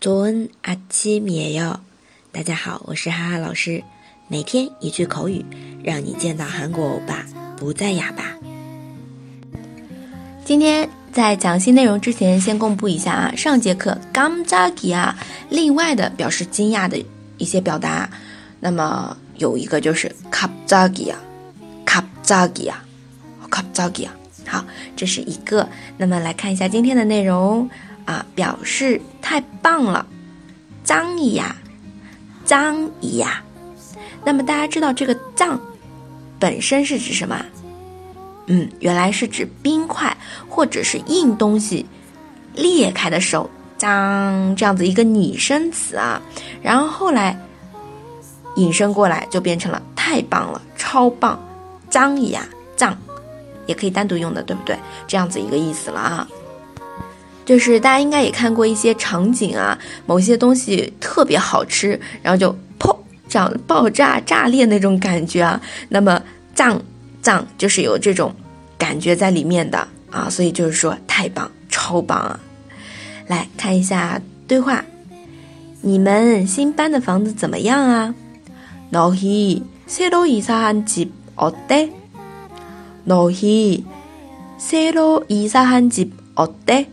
早安，阿七米哟！大家好，我是哈哈老师，每天一句口语，让你见到韩国欧巴不再哑巴。今天在讲新内容之前，先公布一下啊，上节课 gamjagi 啊，另外的表示惊讶的一些表达，那么有一个就是 kapjagi 啊，kapjagi 啊，kapjagi 啊。好，这是一个。那么来看一下今天的内容啊，表示太棒了，张一呀，张一呀。那么大家知道这个“脏”本身是指什么？嗯，原来是指冰块或者是硬东西裂开的时候，脏这样子一个拟声词啊。然后后来引申过来就变成了太棒了，超棒，脏呀，脏。也可以单独用的，对不对？这样子一个意思了啊，就是大家应该也看过一些场景啊，某些东西特别好吃，然后就砰这样爆炸炸裂那种感觉啊。那么脏脏就是有这种感觉在里面的啊，所以就是说太棒，超棒啊！来看一下对话，你们新搬的房子怎么样啊？너희새로이사한집어때 너희새로이사한집어 때？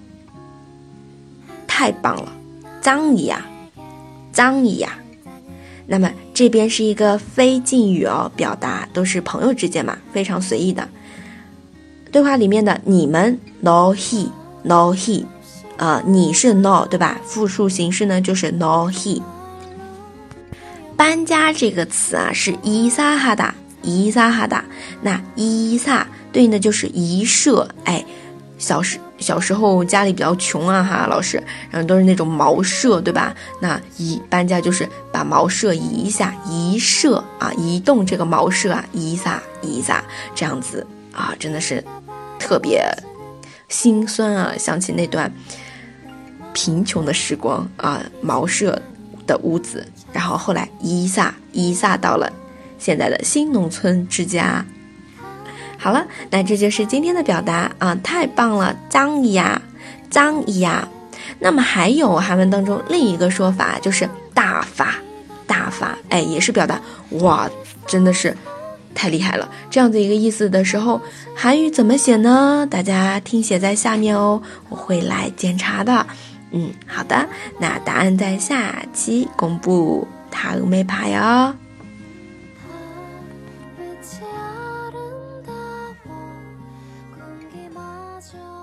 太棒了，脏姨啊，脏姨啊。那么这边是一个非敬语哦，表达都是朋友之间嘛，非常随意的。对话里面的你们，no he no he，啊，你是 no 对吧？复数形式呢就是 no he。搬家这个词啊是伊萨哈达。伊萨哈达，那伊萨对应的就是移舍。哎，小时小时候家里比较穷啊，哈，老师，然后都是那种茅舍，对吧？那移搬家就是把茅舍移一下，移舍啊，移动这个茅舍啊，伊萨伊萨这样子啊，真的是特别心酸啊！想起那段贫穷的时光啊，茅舍的屋子，然后后来伊萨伊萨到了。现在的新农村之家，好了，那这就是今天的表达啊，太棒了，脏呀，脏呀。那么还有韩文当中另一个说法就是大发，大发，哎，也是表达哇，真的是太厉害了这样子一个意思的时候，韩语怎么写呢？大家听写在下面哦，我会来检查的。嗯，好的，那答案在下期公布，塔没怕哟。 가져